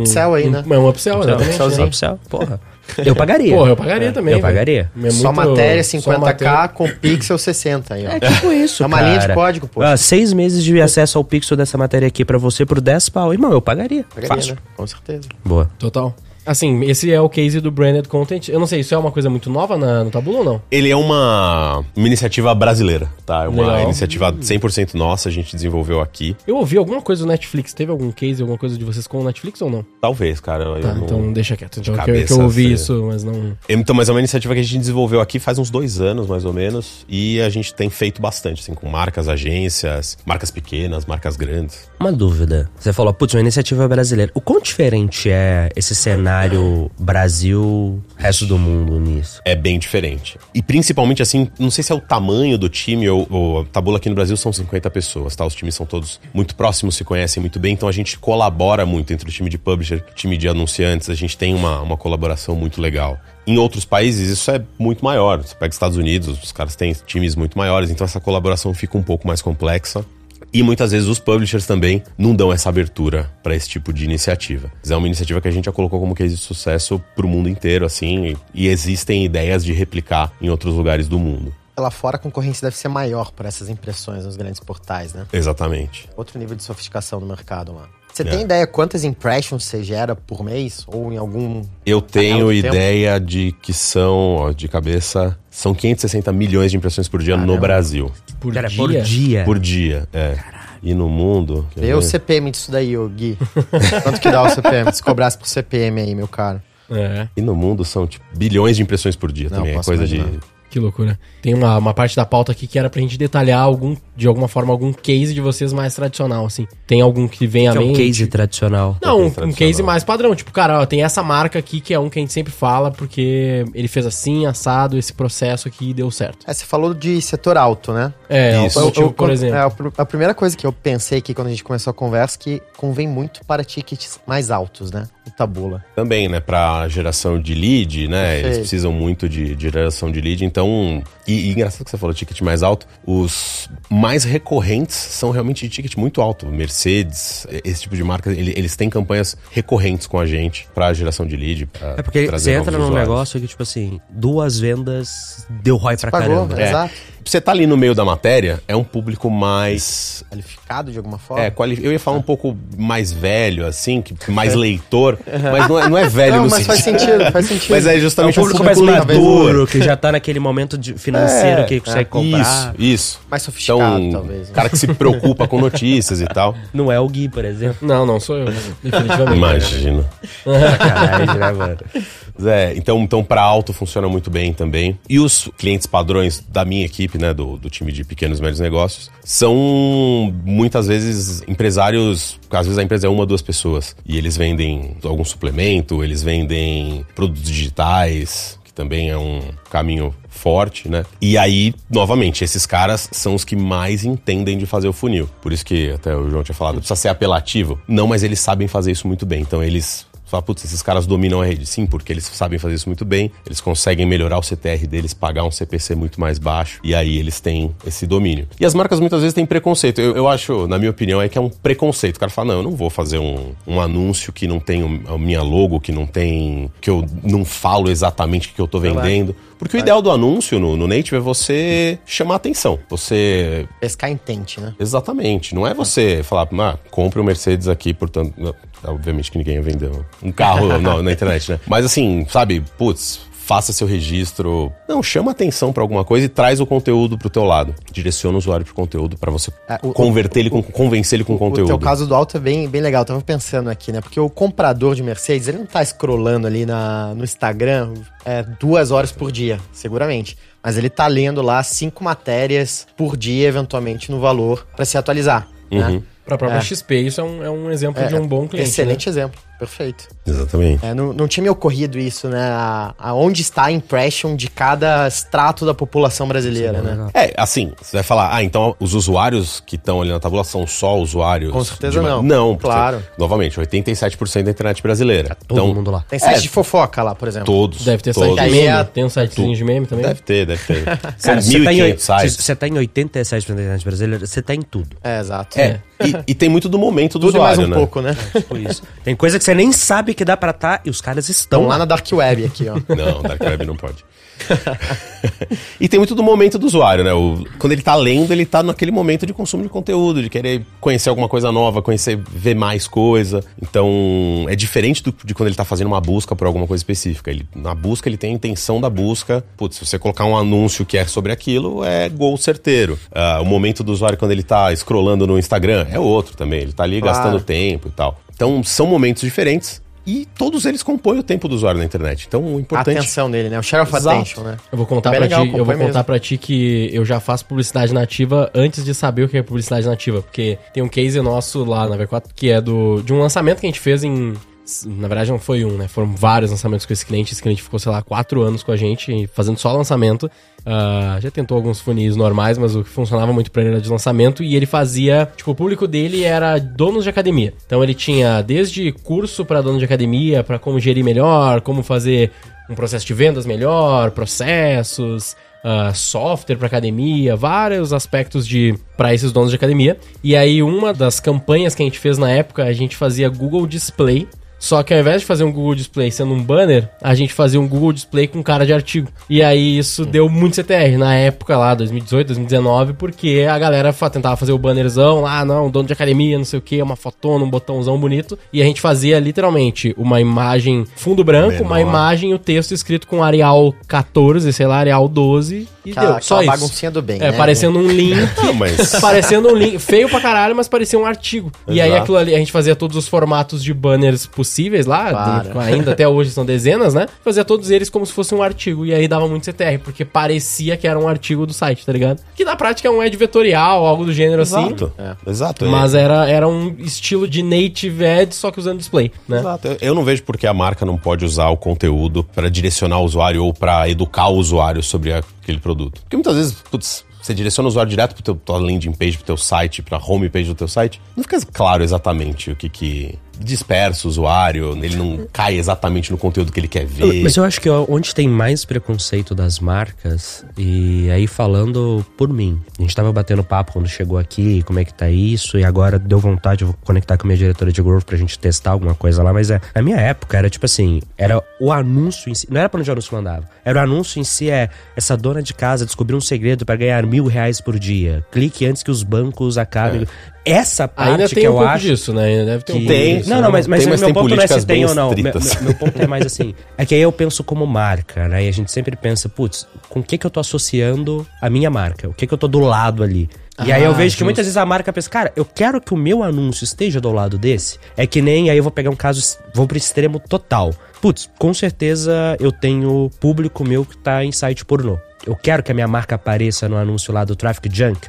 Upsell aí, né? É um upsell, exatamente. upsellzinho. Upsell, porra. Eu pagaria. Porra, eu pagaria também. Eu pagaria. É só matéria só 50k matéria. com pixel 60 aí, ó. É tipo isso, É uma cara. linha de código, pô. Ah, seis meses de acesso ao pixel dessa matéria aqui pra você por 10 pau. Irmão, eu pagaria. Pagaria, Fácil. né? Com certeza. Boa. Total. Assim, esse é o case do branded content. Eu não sei, isso é uma coisa muito nova na, no Tabula ou não? Ele é uma, uma iniciativa brasileira, tá? É uma Legal. iniciativa 100% nossa, a gente desenvolveu aqui. Eu ouvi alguma coisa do Netflix. Teve algum case, alguma coisa de vocês com o Netflix ou não? Talvez, cara. Tá, não- então deixa quieto. Então, que, eu- que cabeça, eu ouvi isso, mas não. Então, mas é uma iniciativa que a gente desenvolveu aqui faz uns dois anos, mais ou menos, e a gente tem feito bastante, assim, com marcas, agências, marcas pequenas, marcas grandes. Uma dúvida. Você falou, putz, uma iniciativa brasileira. O quão diferente é esse cenário Brasil, resto do mundo nisso? É bem diferente. E principalmente, assim, não sei se é o tamanho do time, ou, ou a Tabula aqui no Brasil são 50 pessoas, tá? Os times são todos muito próximos, se conhecem muito bem, então a gente colabora muito entre o time de publisher, time de anunciantes, a gente tem uma, uma colaboração muito legal. Em outros países isso é muito maior. Você pega Estados Unidos, os caras têm times muito maiores, então essa colaboração fica um pouco mais complexa. E muitas vezes os publishers também não dão essa abertura para esse tipo de iniciativa. Mas É uma iniciativa que a gente já colocou como case de sucesso pro mundo inteiro, assim, e, e existem ideias de replicar em outros lugares do mundo. Lá fora a concorrência deve ser maior para essas impressões nos grandes portais, né? Exatamente. Outro nível de sofisticação no mercado lá. Você É. tem ideia quantas impressions você gera por mês? Ou em algum. Eu tenho de tempo? ideia de que são, ó, de cabeça, são 560 milhões de impressões por dia no Caramba. Brasil. Por Cara, dia? por dia. Por dia, é. E no mundo. Vê o? CPM disso daí, ô Gui. Quanto que dá o CPM? Se cobrasse por CPM aí, meu cara. É, E no mundo são tipo, bilhões de impressões por dia Não, também. É coisa de. imaginar. que loucura. Tem uma, uma parte da pauta aqui que era pra gente detalhar algum, de alguma forma, algum case de vocês mais tradicional, assim. Tem algum que vem à Que é um mente? case tradicional. Não, um, Case um tradicional. case mais padrão. Tipo, cara, ó, tem essa marca aqui que é um que a gente sempre fala porque ele fez assim, assado, esse processo aqui deu certo. É, você falou de setor alto, né? É, Isso. automotivo, por quando- exemplo. é, a pr- a primeira coisa que eu pensei aqui quando a gente começou a conversa que convém muito para tickets mais altos, né? O tabula. Também, né, pra geração de lead, né? Eles Perfeito. precisam muito de, de geração de lead. Então, e, e engraçado que você falou ticket mais alto, os mais recorrentes são realmente de ticket muito alto. Mercedes, esse tipo de marca, ele- eles têm campanhas recorrentes com a gente pra geração de lead. pra É porque você entra num usuários. negócio que, tipo assim, duas vendas deu ROI pra Pagou, caramba. É. exato. Você tá ali no meio da matéria, é um público mais. Qualificado de alguma forma? É, quali- eu ia falar um pouco mais velho, assim, que mais leitor, mas não é, não é velho Não, no mas faz sentido, faz sentido. Mas é É um justamente público mais maduro, que já tá naquele momento de financeiro É, que consegue é, comprar. Isso, isso. Mais sofisticado, Então, talvez. né? cara que se preocupa com notícias e tal. Não é o Gui, por exemplo. Não, não sou eu. Definitivamente. Imagina. Sacanagem, né, mano? É, então, então para alto funciona muito bem também. E os clientes padrões da minha equipe, né, do, do time de pequenos e médios negócios, são muitas vezes empresários, às vezes a empresa é uma, duas pessoas, e eles vendem algum suplemento, eles vendem produtos digitais, que também é um caminho forte, né? E aí, novamente, esses caras são os que mais entendem de fazer o funil. Por isso que até o João tinha falado, precisa ser apelativo. Não, mas eles sabem fazer isso muito bem. Então eles você fala, putz, esses caras dominam a rede. Sim, porque eles sabem fazer isso muito bem, eles conseguem melhorar o CTR deles, pagar um CPC muito mais baixo, e aí eles têm esse domínio. E as marcas muitas vezes têm preconceito. Eu, eu acho, na minha opinião, é que é um preconceito. O cara fala, não, eu não vou fazer um, um anúncio que não tem o- a minha logo, que não tem. que eu não falo exatamente o que eu tô vendendo. Porque o ideal do anúncio no, no Native é você chamar atenção. Você Pescar intente, né? Exatamente. Não é você falar, ah, compre um Mercedes aqui, portanto. Obviamente que ninguém ia vender um carro na, na internet, né? Mas assim, sabe, putz, faça seu registro. Não, chama atenção pra alguma coisa e traz o conteúdo pro teu lado. Direciona o usuário pro conteúdo pra você É, o- converter ele com convencer ele com conteúdo. O caso do alto é bem, bem legal. Eu tava pensando aqui, né? Porque o comprador de Mercedes, ele não tá scrollando ali na, no Instagram é, duas horas por dia, seguramente. Mas ele tá lendo lá cinco matérias por dia, eventualmente, no valor, pra se atualizar. Né? Uhum. Pra própria É. XP, isso é um, é um exemplo É, de um bom cliente. Excelente né? exemplo. Perfeito. Exatamente. É, não, não tinha me ocorrido isso, né? A, aonde está a impression de cada extrato da população brasileira, né? É, assim, você vai falar, ah, então os usuários que estão ali na tabela são só usuários. Com certeza não. Não, porque, Claro. novamente, 87% da internet brasileira. Todo então, mundo lá. Tem site É. de fofoca lá, por exemplo. Todos. Deve ter todos. site de meme. é- Tem um sitezinho de meme também. Deve ter, deve ter. São Cara, você tá, em, 1.500 sites. você tá em 87% da internet brasileira, você tá em tudo. É, exato. É, e, e tem muito do momento do Tudo e mais usuário, um né? pouco, né? Tipo isso. Tem coisa que você nem sabe que dá pra tá e os caras estão Estão lá lá. na Dark Web aqui, ó. Não, Dark Web não pode. e tem muito do momento do usuário, né? O- quando ele tá lendo, ele tá naquele momento de consumo de conteúdo, de querer conhecer alguma coisa nova, conhecer, ver mais coisa. Então, é diferente do- de quando ele tá fazendo uma busca por alguma coisa específica. Ele, na busca, ele tem a intenção da busca. Putz, se você colocar um anúncio que é sobre aquilo, é gol certeiro. Ah, o momento do usuário quando ele tá scrollando no Instagram é outro também. Ele tá ali Claro. gastando tempo e tal. Então, são momentos diferentes. E todos eles compõem o tempo do usuário na internet. Então, o A importante... atenção dele, né? O share of Exato. attention, né? Eu vou contar Bem pra ti, eu vou contar pra ti que eu já faço publicidade nativa antes de saber o que é publicidade nativa, porque tem um case nosso lá na V4 que é do de um lançamento que a gente fez em na verdade não foi um, né? Foram vários lançamentos com esse cliente. Esse cliente ficou, sei lá, quatro anos com a gente, fazendo só lançamento. Ah, já tentou alguns funis normais, mas o que funcionava muito pra ele era de lançamento. E ele fazia, tipo, o público dele era donos de academia. Então ele tinha desde curso pra dono de academia, pra como gerir melhor, como fazer um processo de vendas melhor, processos, ah, software para academia, vários aspectos de para esses donos de academia. E aí uma das campanhas que a gente fez na época, a gente fazia Google Display. Só que ao invés de fazer um Google Display sendo um banner, a gente fazia um Google Display com cara de artigo. E aí isso deu muito CTR na época lá, 2018, 2019, porque a galera tentava fazer o bannerzão lá, não, dono de academia, não sei o que, uma fotona, um botãozão bonito. E a gente fazia literalmente uma imagem fundo branco, uma Menor. imagem e o texto escrito com Arial 14, sei lá, Arial 12 e Aquela, deu. Só isso. baguncinha do bem, É, né? parecendo um link. Não, mas... parecendo um link. Feio pra caralho, mas parecia um artigo. E aí Exato. aquilo ali, a gente fazia todos os formatos de banners possíveis lá, Claro. de- ainda até hoje são dezenas, né? Fazia todos eles como se fosse um artigo. E aí dava muito CTR, porque parecia que era um artigo do site, tá ligado? Que na prática é um ad vetorial, algo do gênero assim. Exato. Exato. Mas era, era um estilo de native ad, só que usando display, né? Exato. Eu- Eu não vejo porque a marca não pode usar o conteúdo para direcionar o usuário ou para educar o usuário sobre aquele produto. Porque muitas vezes, putz, você direciona o usuário direto teu tua landing page, pro teu site, pra homepage do teu site, não fica claro exatamente o que que, dispersa o usuário, ele não cai exatamente no conteúdo que ele quer ver. Mas eu acho que onde tem mais preconceito das marcas, e aí falando por mim, a gente tava batendo papo quando chegou aqui, como é que tá isso, e agora deu vontade, eu vou conectar com a minha diretora de growth pra gente testar alguma coisa lá, mas é, na minha época era tipo assim, era o anúncio em si, não era pra onde o anúncio mandava, era o anúncio em si é, essa dona de casa descobriu um segredo para ganhar mil reais por dia, clique antes que os bancos acabem. É essa parte Ainda tem que um eu pouco acho disso, né? Ainda Deve ter um que- pouco Tem, disso, Não, né? não, mas, mas Tem, mas meu ponto não é se tem ou não. Meu, meu- ponto é mais assim. É que aí eu penso como marca, né? E a gente sempre pensa, putz, com o que que eu tô associando a minha marca? O que que eu tô do lado ali? E aí eu Ah, vejo que justo. muitas vezes a marca pensa, cara, eu quero que o meu anúncio esteja do lado desse. É que nem, aí eu vou pegar um caso, vou pro extremo total. Putz, com certeza eu tenho público meu que tá em site pornô. Eu quero que a minha marca apareça no anúncio lá do Traffic Junk?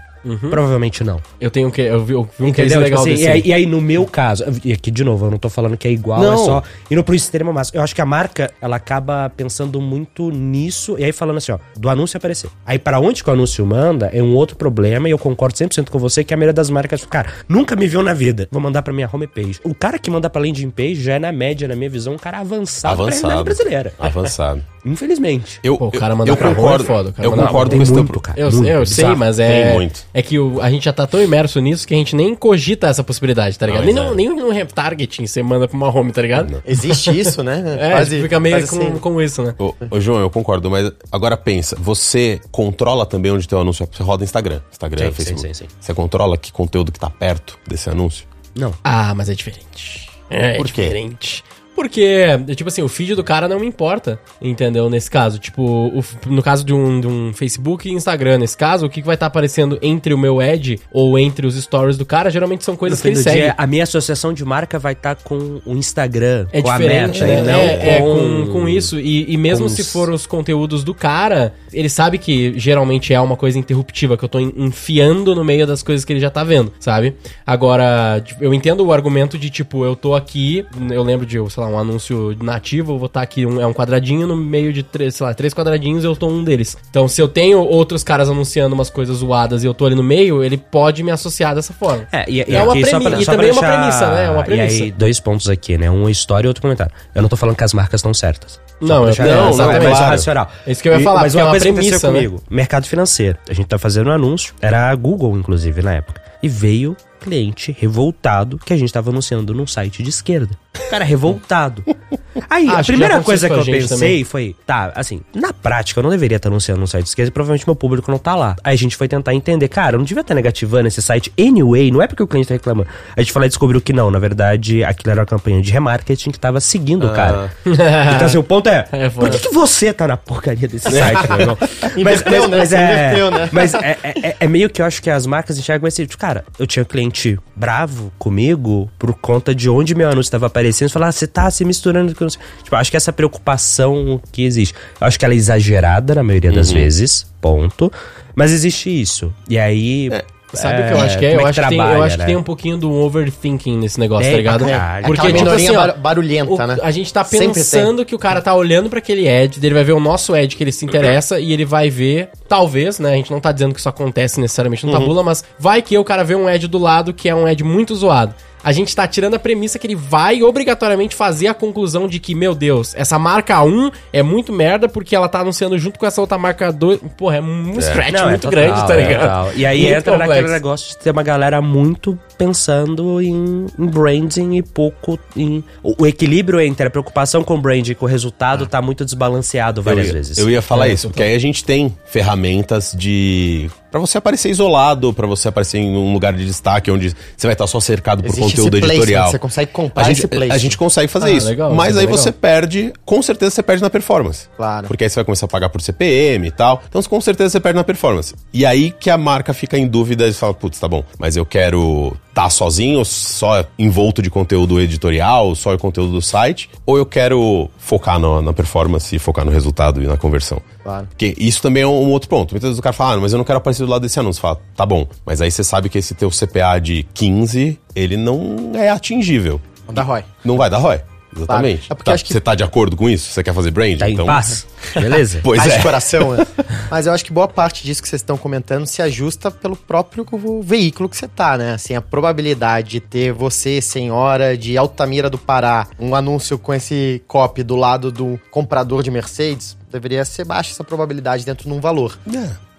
Provavelmente não. Eu tenho um que. Eu vi, eu vi um case Entendeu? legal Tipo assim, desse. e, aí, e aí, no meu caso, e aqui de novo, eu não tô falando que é igual, Não. é só indo pro extremo máximo. Eu acho que a marca, ela acaba pensando muito nisso, e aí falando assim, ó, do anúncio aparecer. Aí para onde que o anúncio manda é um outro problema, e eu concordo 100% com você que a maioria das marcas, cara, nunca me viu na vida. Vou mandar pra minha homepage. O cara que manda pra landing page já é, na média, na minha visão, um cara avançado, pra realidade Avançado. brasileira. Avançado. Infelizmente. Eu, Pô, o cara eu- mandar eu pra concordo, Roma é foda, eu concordo tem com esse teu muito, cara. Eu, muito, eu sei, mas Tem é. muito. É que o, a gente já tá tão imerso nisso que a gente nem cogita essa possibilidade, tá ligado? Não, nem, é. nem no retargeting você manda pra uma home, tá ligado? Existe isso, né? É, fica meio quase com, assim. com isso, né? Ô, ô, João, eu concordo, mas agora pensa, você controla também onde teu anúncio você roda Instagram, Instagram, Sim, sim, Facebook. sim, sim. Você controla que conteúdo que tá perto desse anúncio? Não. Ah, mas é diferente. É, Por quê? diferente. Porque, tipo assim, o feed do cara não me importa, entendeu? Nesse caso, tipo, o- no caso de um, de um Facebook e Instagram, nesse caso, o que que vai estar aparecendo entre o meu ad ou entre os stories do cara, geralmente são coisas que ele segue. dia, a minha associação de marca vai estar com o Instagram, É com a meta, né? não é, é, com... com, com isso. E, e mesmo se os- for os conteúdos do cara, ele sabe que geralmente é uma coisa interruptiva, que eu tô en- enfiando no meio das coisas que ele já tá vendo, sabe? Agora, tipo, eu entendo o argumento de, tipo, eu tô aqui, eu lembro de, sei lá, um anúncio nativo, eu vou estar aqui, um, é um quadradinho no meio de, três, sei lá, três quadradinhos eu tô um deles. Então, se eu tenho outros caras anunciando umas coisas zoadas e eu tô ali no meio, ele pode me associar dessa forma. É, e, É uma aqui, premi- e também é uma premissa, né? É uma premissa. E aí, dois pontos aqui, né? Uma história e outro comentário. Eu não tô falando que as marcas estão certas. Não, deixar não, claro, exatamente. é mais racional. É isso que eu ia E- falar, Mas porque é uma uma coisa premissa, né? comigo. Mercado financeiro. A gente tá fazendo um anúncio. Era a Google, inclusive, na época. E veio cliente revoltado que a gente tava anunciando num site de esquerda. Cara, revoltado. Aí, Acho a que primeira aconteceu coisa que eu pensei também. foi, tá, assim, na prática eu não deveria estar anunciando num site de esquerda e provavelmente meu público não tá lá. Aí a gente foi tentar entender, cara, eu não devia estar negativando esse site anyway, não é porque o cliente tá reclamando. A gente foi lá e descobriu que não, na verdade, aquilo era uma campanha de remarketing que tava seguindo o cara. Então, assim, o ponto é, É, por que, que você tá na porcaria desse site, meu irmão? Mas, mas, né? mas é, né? mas é, é- é- é meio que eu acho que as marcas enxergam esse tipo, cara, eu tinha cliente bravo comigo por conta de onde meu anúncio estava aparecendo, e falar, ah, você tá se misturando com... Tipo, acho que essa preocupação que existe, eu acho que ela é exagerada na maioria das vezes, ponto, mas existe isso. E aí... Sabe o que eu acho que é? como Eu acho, que, tem, eu trabalha, acho que né? tem um pouquinho do overthinking nesse negócio, Tem tá ligado? caralho. Porque, tipo assim, ó, bar- barulhenta, o- né? A gente tá pensando que o cara tá olhando pra aquele ad, ele vai ver o nosso ad que ele se interessa e ele vai ver, talvez, né? A gente não tá dizendo que isso acontece necessariamente no Tabula, mas vai que o cara vê um ad do lado que é um ad muito zoado. A gente tá tirando a premissa que ele vai obrigatoriamente fazer a conclusão de que, meu Deus, essa marca 1 é muito merda porque ela tá anunciando junto com essa outra marca 2. Porra, é um scratch Não, é muito total, grande, tá é ligado? total. E aí Muito entra complexo. naquele negócio de ter uma galera muito pensando em, em branding e pouco em. O, o equilíbrio entre a preocupação com o branding e com o resultado tá muito desbalanceado Eu várias ia, vezes. eu ia falar É, isso, porque aí a gente tem ferramentas de. Pra você aparecer isolado, pra você aparecer em um lugar de destaque, onde você vai estar só cercado por Existe conteúdo esse placement, editorial. você consegue comprar a gente, esse placement. A gente consegue fazer Ah, isso. legal, mas é aí legal. você perde, com certeza você perde na performance. Claro. Porque aí você vai começar a pagar por CPM e tal. Então com certeza você perde na performance. E aí que a marca fica em dúvida e fala, putz, tá bom, mas eu quero estar sozinho, só envolto de conteúdo editorial, só o conteúdo do site, ou eu quero focar na, na performance focar no resultado e na conversão. Claro. Porque isso também é um outro ponto. Muitas vezes o cara fala, ah, mas eu não quero aparecer do lado desse anúncio. Fala, tá bom, mas aí você sabe que esse teu CPA de 15, ele não é atingível. Não dá ROI. Não vai dar ROI. Exatamente. Claro. É porque Tá- acho que- Você tá de acordo com isso? Você quer fazer brand? Tá em paz? Beleza? Pois Paz é. de coração, né? Mas eu acho que boa parte disso que vocês estão comentando se ajusta pelo próprio veículo que você tá, né? Assim, a probabilidade de ter você, senhora de Altamira do Pará, um anúncio com esse copy do lado do comprador de Mercedes, deveria ser baixa essa probabilidade dentro de um valor.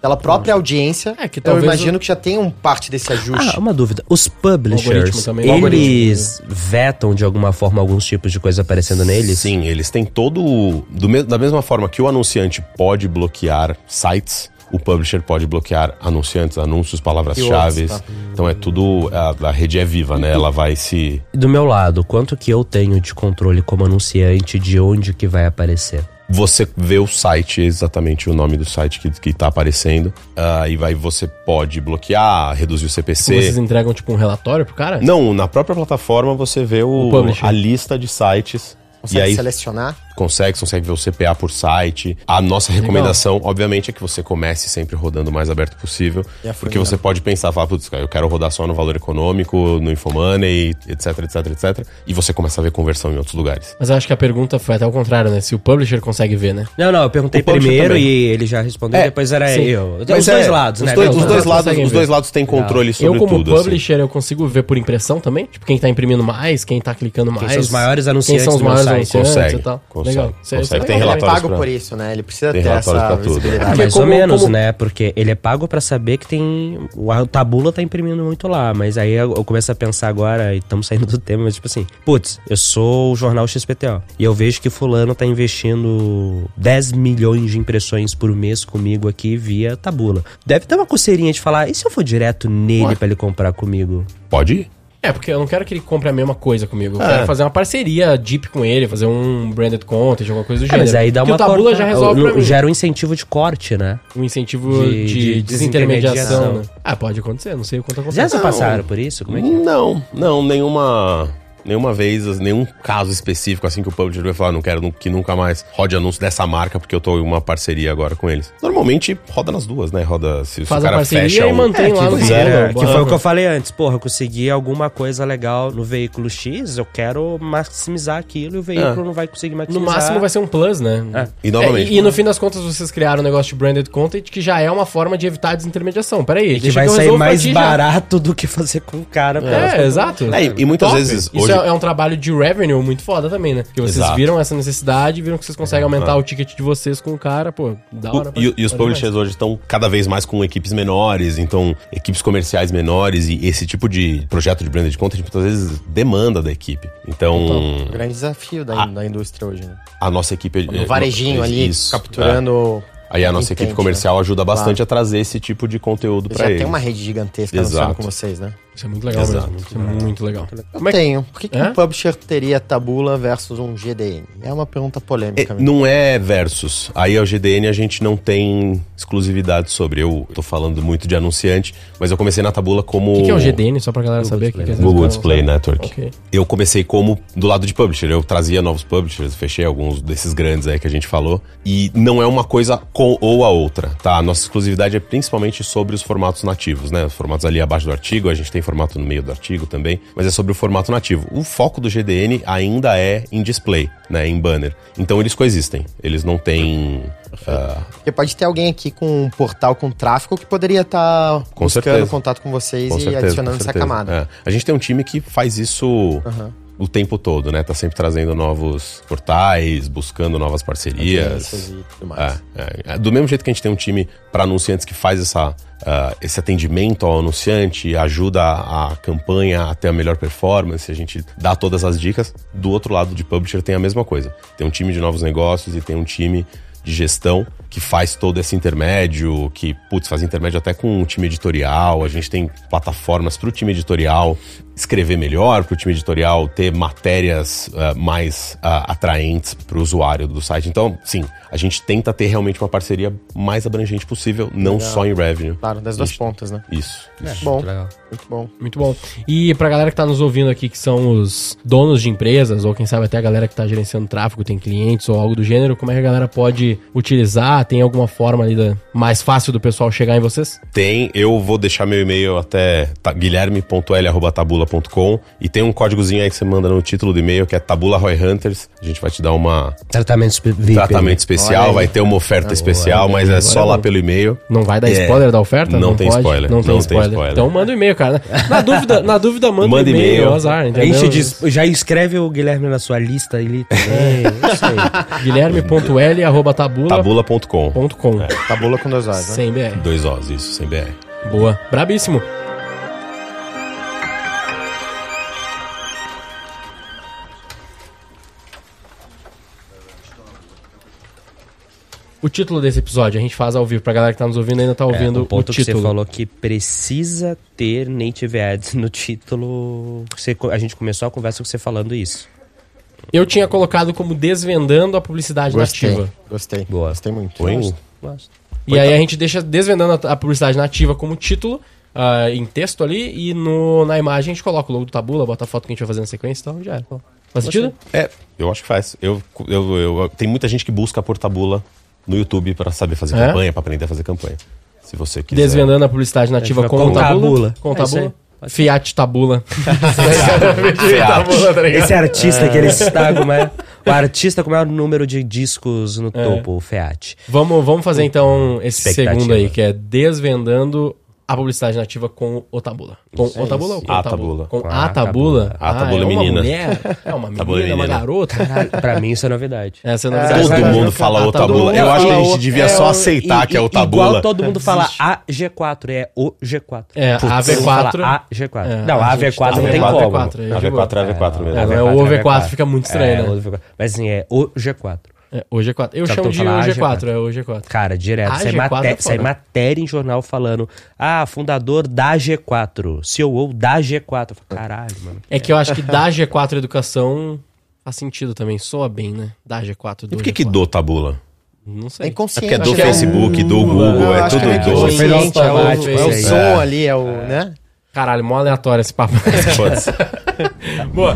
Pela própria audiência, É, que eu imagino que já tem um parte desse ajuste. Ah, uma dúvida. Os O publishers. O eles vetam de alguma forma alguns tipos de coisa aparecendo neles? Sim, eles têm todo. o- do me- da mesma forma que o anunciante pode bloquear sites, o publisher pode bloquear anunciantes, anúncios, palavras-chave. Tá. Então é tudo. A, a rede é viva, né? Ela vai se. Do meu lado, quanto que eu tenho de controle como anunciante de onde que vai aparecer? Você vê o site, exatamente o nome do site que, que tá aparecendo. ah, e vai, você pode bloquear, reduzir o CPC. Vocês entregam, tipo, um relatório pro cara? Não, na própria plataforma você vê o, O a lista de sites. Consegue e aí selecionar? Consegue, consegue ver o CPA por site. A nossa recomendação, obviamente, é que você comece sempre rodando o mais aberto possível. Porque você pode pensar, falar, putz, eu quero rodar só no valor econômico, no Infomoney, etc, etc, etc. E você começa a ver conversão em outros lugares. Mas eu acho que a pergunta foi até o contrário, né? Se o publisher consegue ver, né? Não, não, eu perguntei primeiro também. e ele já respondeu, É, depois era sim. eu. Mas os dois é, lados, os né? Dois, os, dois lados, os dois lados têm controle sobre eu, como tudo. assim. publisher, eu consigo ver por impressão também? Tipo, quem tá imprimindo mais, quem tá clicando mais. são os maiores Quem anunciantes são os maiores anunciantes Consegue, e tal. consegue, Legal. Isso é- consegue. Tem. Ele é pago pra- por isso, né? Ele precisa Tem ter essa visibilidade. Mais como- ou menos, como- né? Porque ele é pago pra saber que tem. O Tabula tá imprimindo muito lá. Mas aí eu eu começo a pensar agora, e estamos saindo do tema, mas tipo assim, putz, eu sou o jornal XPTO. E eu vejo que fulano tá investindo 10 milhões de impressões por mês comigo aqui via Tabula. Deve ter uma coceirinha de falar, e se eu for direto nele pra ele comprar comigo? Pode ir. É, porque eu não quero que ele compre a mesma coisa comigo. Eu É. quero fazer uma parceria deep com ele, fazer um branded content, alguma coisa do É, gênero. mas aí dá Porque uma o Tabula corta- já resolve pra o- mim. Gera um incentivo de corte, né? Um incentivo de- de, de desintermediação, desintermediação. né? Ah, pode acontecer, não sei o quanto Já acontece. se passaram por isso? Como é que é? Não, não, nenhuma. Nenhuma vez, nenhum caso específico assim que o publisher vai falar, não quero que nunca mais rode anúncio dessa marca porque eu tô em uma parceria agora com eles. Normalmente roda nas duas, né? Roda se, se Faz o a cara parceria fecha e um- mantém lá no que, Tabula. era- que foi o que eu falei antes. Porra, eu consegui alguma coisa legal no veículo X, eu quero maximizar aquilo e o veículo É. não vai conseguir No maximizar. máximo vai ser um plus, né? É. E novamente. É, e, e no fim das contas vocês criaram um negócio de branded content que já é uma forma de evitar a desintermediação. Peraí, que deixa vai eu sair mais ti já. barato do que fazer com o cara. É, exato. É, e- e muitas Top. vezes, Isso é, é um trabalho de revenue muito foda também, né? Porque vocês Exato. viram essa necessidade, viram que vocês conseguem aumentar o ticket de vocês com o cara, pô, da hora. O- e, e os publishers hoje estão cada vez mais com equipes menores, então equipes comerciais menores e esse tipo de projeto de branded content muitas vezes demanda da equipe. Então, Um grande desafio da, Ah. da indústria hoje, né? a nossa equipe No varejinho ali, Isso, capturando. é. Aí a nossa equipe comercial ajuda bastante Claro. a trazer esse tipo de conteúdo Ele pra já eles. tem uma rede gigantesca Exato. com vocês, né? Isso é muito legal Exato. mesmo. Isso é muito legal. Eu Como é que- tenho. Por que, que É? um publisher teria tabula versus um GDN? É uma pergunta polêmica. É, mesmo. não é versus. Aí ao GDN a gente não tem exclusividade sobre. Eu tô falando muito de anunciante, mas eu comecei na Tabula como. O que, que é o GDN, só pra galera saber o que, que é Google Display Network. Ok. Eu comecei como do lado de publisher. Eu trazia novos publishers, fechei alguns desses grandes aí que a gente falou. E não é uma coisa com ou a outra, tá? A nossa exclusividade é principalmente sobre os formatos nativos, né? Os formatos ali abaixo do artigo, a gente tem formato no meio do artigo também, mas é sobre o formato nativo. O foco do GDN ainda é em display, né? Em banner. Então eles coexistem. Eles não têm. Porque pode ter alguém aqui com um portal com tráfego que poderia estar Com buscando certeza. contato com vocês Com e certeza, adicionando essa camada. É. A gente tem um time que faz isso o tempo todo, né? Tá sempre trazendo novos portais, buscando novas parcerias. E tudo mais. É, é. Do mesmo jeito que a gente tem um time para anunciantes que faz essa, ah, esse atendimento ao anunciante, ajuda a, a campanha a ter a melhor performance, a gente dá todas as dicas. Do outro lado de publisher tem a mesma coisa. Tem um time de novos negócios e tem um time de gestão que faz todo esse intermédio, que, putz, faz intermédio até com o time editorial. A gente tem plataformas para o time editorial escrever melhor, para o time editorial ter matérias ah, mais ah, atraentes para o usuário do site. Então, sim, a gente tenta ter realmente uma parceria mais abrangente possível, não só em revenue. Claro, das duas pontas, né? Isso. isso. Bom, Muito legal. muito bom. Muito bom. E pra galera que tá nos ouvindo aqui, que são os donos de empresas, ou quem sabe até a galera que tá gerenciando tráfego, tem clientes ou algo do gênero, como é que a galera pode pode utilizar? Tem alguma forma ali da, mais fácil do pessoal chegar em vocês? Tem, eu vou deixar meu e-mail até ta- guilherme.l.tabula.com e tem um códigozinho aí que você manda no título do e-mail que é Tabula Roy Hunters. A gente vai te dar uma Tratamento espe- VIP. tratamento especial, vai ter uma oferta especial, mas é só lá não. pelo e-mail. Não vai dar É. spoiler da oferta? Não tem spoiler, Não tem não tem spoiler. spoiler. Então manda um e-mail, cara. Na dúvida, na dúvida manda, Manda um e-mail, e-mail. azar, entendeu? Enche de, já escreve o Guilherme na sua lista ali também. Isso aí. Guilherme.l.tabula.com. Tabula.com. Tabula com dois olhos, né? Sem BR. Dois Os, isso, sem BR. Boa. Brabíssimo. O título desse episódio a gente faz ao vivo pra galera que tá nos ouvindo ainda tá ouvindo É, o ponto o que você título. falou que precisa ter native ads no título. Você- a gente começou a conversa com você falando isso. Eu tinha colocado como desvendando a publicidade Gostei, nativa. gostei. Boa. Gostei muito. Um- Gosto. E aí a gente deixa desvendando a, publicidade nativa como título, ah, em texto ali, e no, na imagem a gente coloca o logo do Tabula, bota a foto que a gente vai fazer na sequência, então já era. Faz sentido? É, eu acho que faz. Eu, eu, eu- tem muita gente que busca por tabula no YouTube pra saber fazer É? campanha, pra aprender a fazer campanha. Se você quiser. Desvendando a publicidade nativa É, com, com o Tabula. Tabula. Com É Tabula. Fiat Tabula. Fiat. tá? Esse artista que eles estagam, mas o artista com o maior número de discos no topo, o Fiat. Vamos, vamos fazer então esse segundo aí, que é desvendando a publicidade nativa com o Tabula. Com o Tabula ou com A o Tabula? Tabula. Com Com a Tabula? A Tabula é uma menina. é uma menina, uma garota. Pra mim isso é novidade. Essa é a É, novidade. Todo mundo fala o tabula. Eu acho que a gente devia é só aceitar que é o Igual tabula. todo mundo fala a G4, é o G4. É, a Todo mundo V4. fala A G4. É, não, a a gente V4 tá- não tem como. V4, é. A V4 é a V4 mesmo. É, é o V4, fica muito estranho, né? o V4. Mas assim, é o G4. É, o G4. Eu Só que chamo de o a G4, é o G4. Cara, direto. A Sai, G4 maté é matéria em jornal falando ah, fundador da G4, CEO da G4. Eu falo, Caralho, mano. É que eu acho que da G4 Educação faz sentido também, soa bem, né? Da G4 do E por que G4. que do tabula? Não É sei. É inconsciente. porque é do Acho que é Facebook, um- do Google, Eu é tudo é do. inconsciente. inconsciente, é o, é o som ali, é o, né? Caralho, mó aleatório esse papo. Foda-se. Boa.